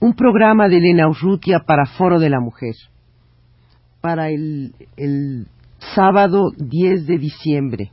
Un programa de Elena Urrutia para Foro de la Mujer. Para el, el sábado 10 de diciembre.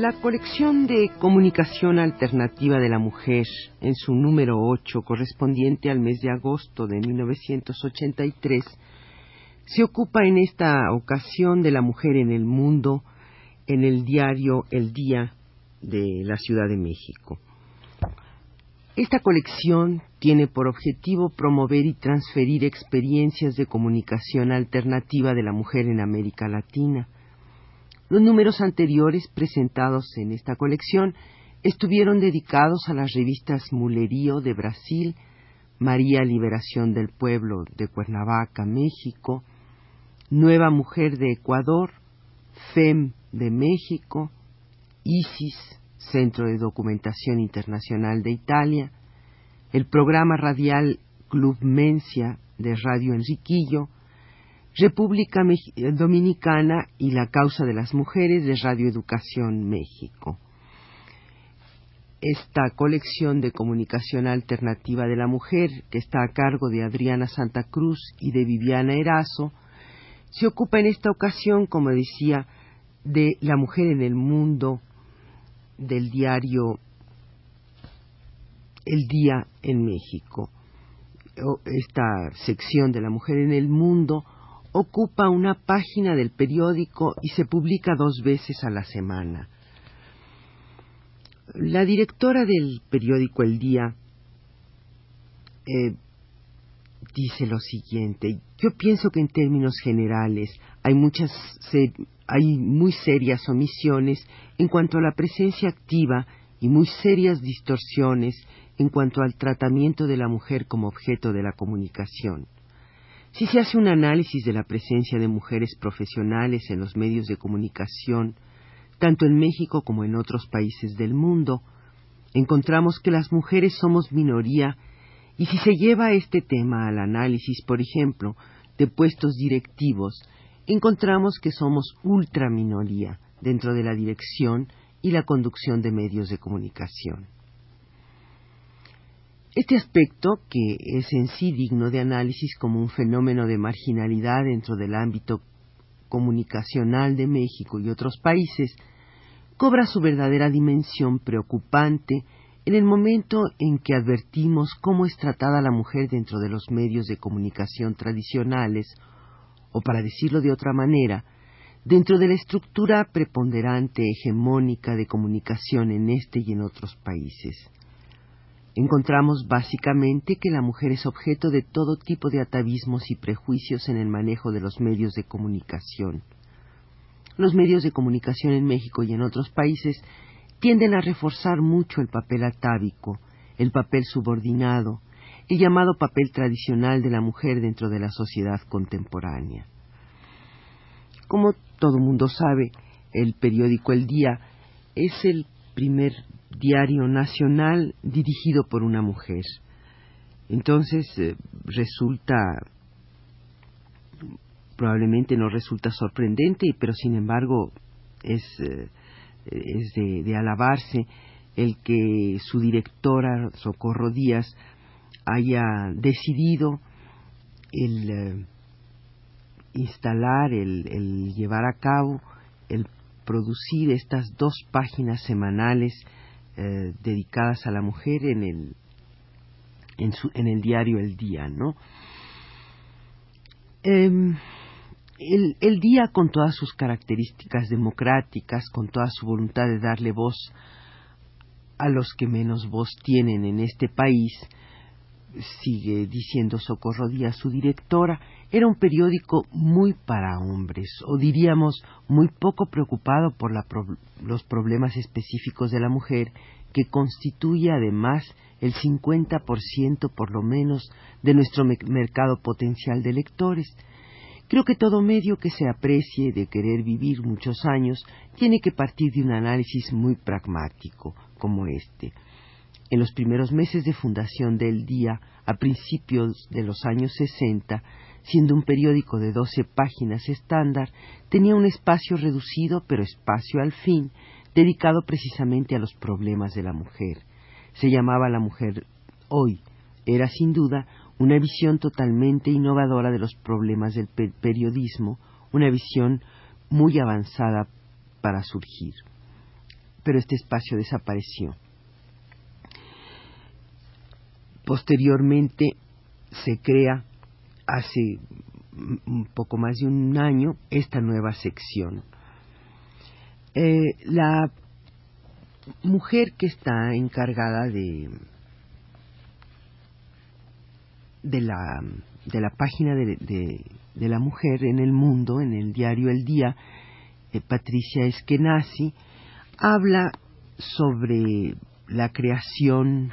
La colección de comunicación alternativa de la mujer, en su número 8, correspondiente al mes de agosto de 1983, se ocupa en esta ocasión de la mujer en el mundo en el diario El Día de la Ciudad de México. Esta colección tiene por objetivo promover y transferir experiencias de comunicación alternativa de la mujer en América Latina, los números anteriores presentados en esta colección estuvieron dedicados a las revistas Mulerío de Brasil, María Liberación del Pueblo de Cuernavaca, México, Nueva Mujer de Ecuador, FEM de México, ISIS, Centro de Documentación Internacional de Italia, el programa radial Club Mencia de Radio Enriquillo, República Dominicana y la causa de las mujeres de Radio Educación México. Esta colección de comunicación alternativa de la mujer, que está a cargo de Adriana Santa Cruz y de Viviana Erazo, se ocupa en esta ocasión, como decía, de la mujer en el mundo del diario El Día en México. Esta sección de la mujer en el mundo ocupa una página del periódico y se publica dos veces a la semana. La directora del periódico El Día eh, dice lo siguiente, yo pienso que en términos generales hay muchas hay muy serias omisiones en cuanto a la presencia activa y muy serias distorsiones en cuanto al tratamiento de la mujer como objeto de la comunicación. Si se hace un análisis de la presencia de mujeres profesionales en los medios de comunicación, tanto en México como en otros países del mundo, encontramos que las mujeres somos minoría y si se lleva este tema al análisis, por ejemplo, de puestos directivos, encontramos que somos ultraminoría dentro de la dirección y la conducción de medios de comunicación. Este aspecto, que es en sí digno de análisis como un fenómeno de marginalidad dentro del ámbito comunicacional de México y otros países, cobra su verdadera dimensión preocupante en el momento en que advertimos cómo es tratada la mujer dentro de los medios de comunicación tradicionales, o para decirlo de otra manera, dentro de la estructura preponderante hegemónica de comunicación en este y en otros países encontramos básicamente que la mujer es objeto de todo tipo de atavismos y prejuicios en el manejo de los medios de comunicación. Los medios de comunicación en México y en otros países tienden a reforzar mucho el papel atávico, el papel subordinado, el llamado papel tradicional de la mujer dentro de la sociedad contemporánea. Como todo mundo sabe, el periódico El Día es el primer diario nacional dirigido por una mujer. Entonces eh, resulta, probablemente no resulta sorprendente, pero sin embargo es, eh, es de, alabarse el que su directora, Socorro Díaz, haya decidido el eh, instalar, el llevar a cabo, el producir estas dos páginas semanales eh, dedicadas a la mujer en el, en, el diario El Día, ¿no? Em, el, el, día con todas sus características democráticas, con toda su voluntad de darle voz a los que menos voz tienen en este país, sigue diciendo Socorro Díaz, su directora, era un periódico muy para hombres, o diríamos muy poco preocupado por los problemas específicos de la mujer, que constituye además el 50% por lo menos de nuestro mercado potencial de lectores. Creo que todo medio que se aprecie de querer vivir muchos años tiene que partir de un análisis muy pragmático como este. En los primeros meses de fundación del día, a principios de los años 60, siendo un periódico de 12 páginas estándar, tenía un espacio reducido, pero espacio al fin, dedicado precisamente a los problemas de la mujer. Se llamaba La Mujer Hoy. Era sin duda una visión totalmente innovadora de los problemas del periodismo, una visión muy avanzada para surgir. Pero este espacio desapareció. Posteriormente se crea, hace un poco más de un año, esta nueva sección. Eh, la mujer que está encargada de, de, la, de la página de, de, la mujer en el mundo, en el diario El Día, eh, Patricia Eskenazi, habla sobre la creación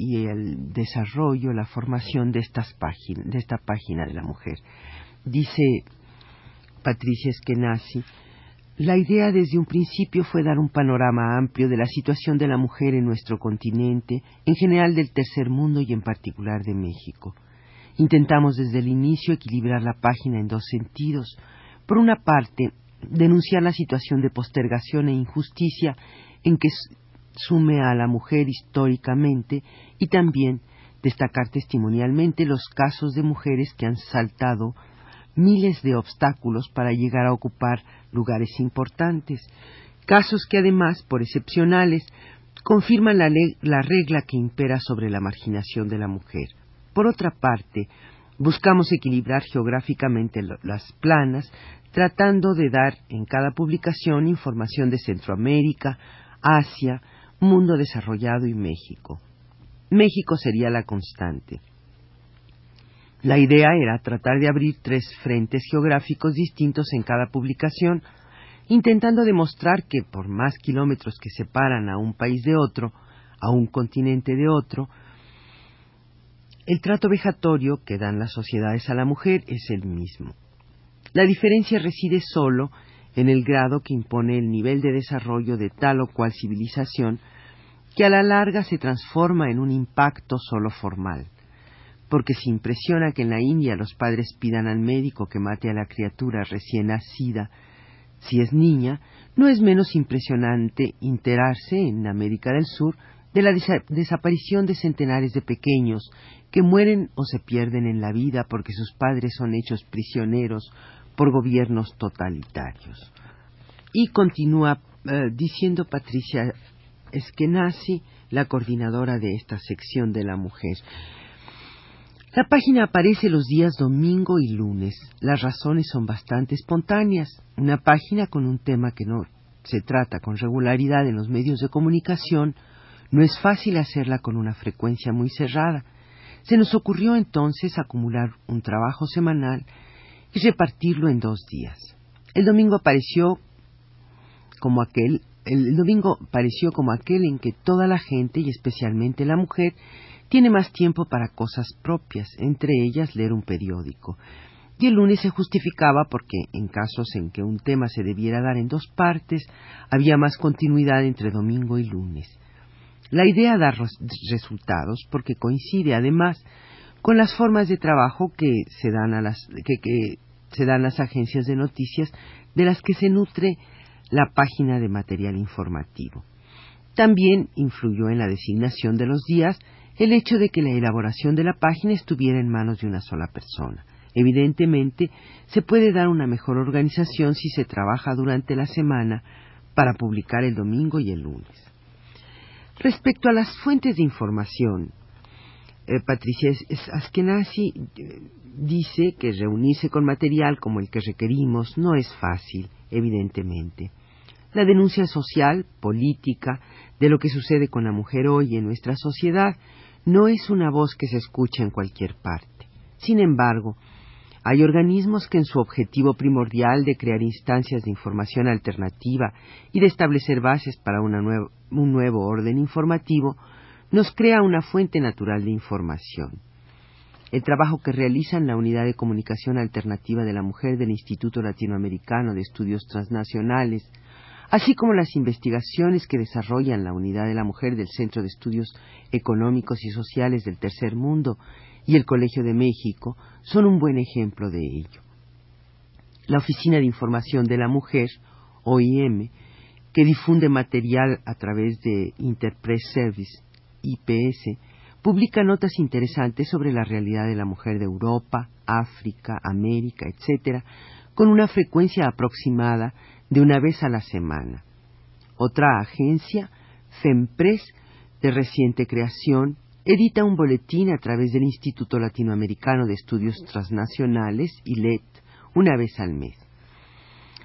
y el desarrollo, la formación de, estas páginas, de esta página de la mujer. Dice Patricia Eskenazi, la idea desde un principio fue dar un panorama amplio de la situación de la mujer en nuestro continente, en general del tercer mundo y en particular de México. Intentamos desde el inicio equilibrar la página en dos sentidos. Por una parte, denunciar la situación de postergación e injusticia en que sume a la mujer históricamente y también destacar testimonialmente los casos de mujeres que han saltado miles de obstáculos para llegar a ocupar lugares importantes, casos que además, por excepcionales, confirman la, la, regla que impera sobre la marginación de la mujer. Por otra parte, buscamos equilibrar geográficamente las planas, tratando de dar en cada publicación información de Centroamérica, Asia, mundo desarrollado y México. México sería la constante. La idea era tratar de abrir tres frentes geográficos distintos en cada publicación, intentando demostrar que por más kilómetros que separan a un país de otro, a un continente de otro, el trato vejatorio que dan las sociedades a la mujer es el mismo. La diferencia reside solo en el grado que impone el nivel de desarrollo de tal o cual civilización que a la larga se transforma en un impacto solo formal, porque se impresiona que en la India los padres pidan al médico que mate a la criatura recién nacida, si es niña, no es menos impresionante enterarse en América del Sur de la desaparición de centenares de pequeños que mueren o se pierden en la vida porque sus padres son hechos prisioneros por gobiernos totalitarios. Y continúa eh, diciendo Patricia Eskenazi, la coordinadora de esta sección de la mujer. La página aparece los días domingo y lunes. Las razones son bastante espontáneas. Una página con un tema que no se trata con regularidad en los medios de comunicación, no es fácil hacerla con una frecuencia muy cerrada. Se nos ocurrió entonces acumular un trabajo semanal y repartirlo en dos días. El domingo apareció como aquel el domingo pareció como aquel en que toda la gente, y especialmente la mujer, tiene más tiempo para cosas propias, entre ellas leer un periódico. Y el lunes se justificaba porque, en casos en que un tema se debiera dar en dos partes, había más continuidad entre domingo y lunes. La idea da resultados porque coincide además con las formas de trabajo que se dan a las que, se dan las agencias de noticias de las que se nutre la página de material informativo. También influyó en la designación de los días el hecho de que la elaboración de la página estuviera en manos de una sola persona. Evidentemente, se puede dar una mejor organización si se trabaja durante la semana para publicar el domingo y el lunes. Respecto a las fuentes de información, eh, Patricia Askenazi eh, dice que reunirse con material como el que requerimos no es fácil, evidentemente la denuncia social, política, de lo que sucede con la mujer hoy en nuestra sociedad, no es una voz que se escucha en cualquier parte. Sin embargo, hay organismos que en su objetivo primordial de crear instancias de información alternativa y de establecer bases para un nuevo orden informativo, nos crea una fuente natural de información. El trabajo que realizan la Unidad de Comunicación Alternativa de la Mujer del Instituto Latinoamericano de Estudios Transnacionales, así como las investigaciones que desarrollan la Unidad de la Mujer del Centro de Estudios Económicos y Sociales del Tercer Mundo y el Colegio de México, son un buen ejemplo de ello. La Oficina de Información de la Mujer, OIM, que difunde material a través de Interpress Service, IPS, publica notas interesantes sobre la realidad de la mujer de Europa, África, América, etc., con una frecuencia aproximada de una vez a la semana. Otra agencia, FEMPRES, de reciente creación, edita un boletín a través del Instituto Latinoamericano de Estudios Transnacionales, ILET, una vez al mes.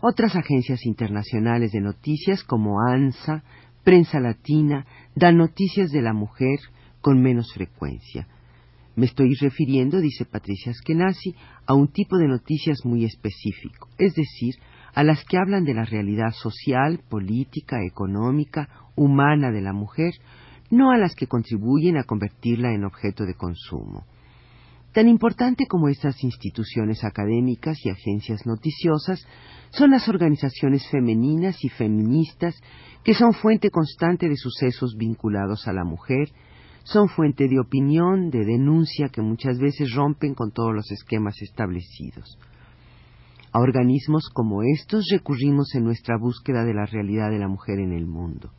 Otras agencias internacionales de noticias como ANSA, Prensa Latina, dan noticias de la mujer con menos frecuencia. Me estoy refiriendo, dice Patricia Skenazi, a un tipo de noticias muy específico, es decir, a las que hablan de la realidad social, política, económica, humana de la mujer, no a las que contribuyen a convertirla en objeto de consumo. Tan importante como estas instituciones académicas y agencias noticiosas son las organizaciones femeninas y feministas que son fuente constante de sucesos vinculados a la mujer, son fuente de opinión, de denuncia que muchas veces rompen con todos los esquemas establecidos. A organismos como estos recurrimos en nuestra búsqueda de la realidad de la mujer en el mundo.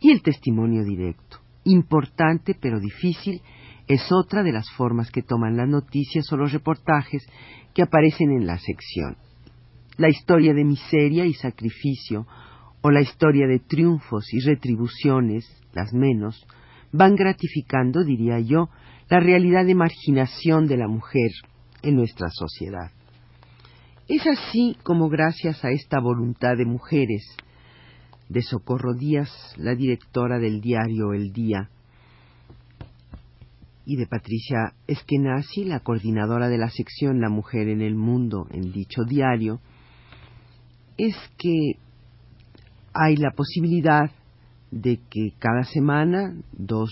Y el testimonio directo, importante pero difícil, es otra de las formas que toman las noticias o los reportajes que aparecen en la sección. La historia de miseria y sacrificio, o la historia de triunfos y retribuciones, las menos, van gratificando, diría yo, la realidad de marginación de la mujer en nuestra sociedad. Es así como gracias a esta voluntad de mujeres, de Socorro Díaz, la directora del diario El Día, y de Patricia Eskenazi, la coordinadora de la sección La Mujer en el Mundo en dicho diario, es que hay la posibilidad de que cada semana, dos,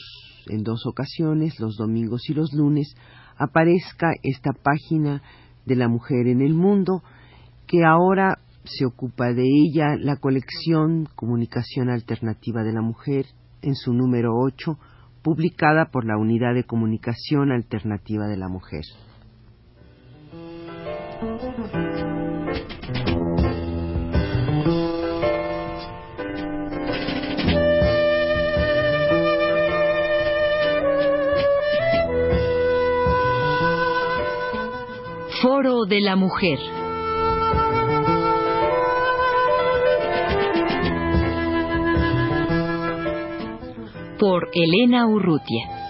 en dos ocasiones, los domingos y los lunes, aparezca esta página de la mujer en el mundo, que ahora se ocupa de ella la colección Comunicación Alternativa de la Mujer en su número 8, publicada por la Unidad de Comunicación Alternativa de la Mujer. Foro de la Mujer. Por Elena Urrutia.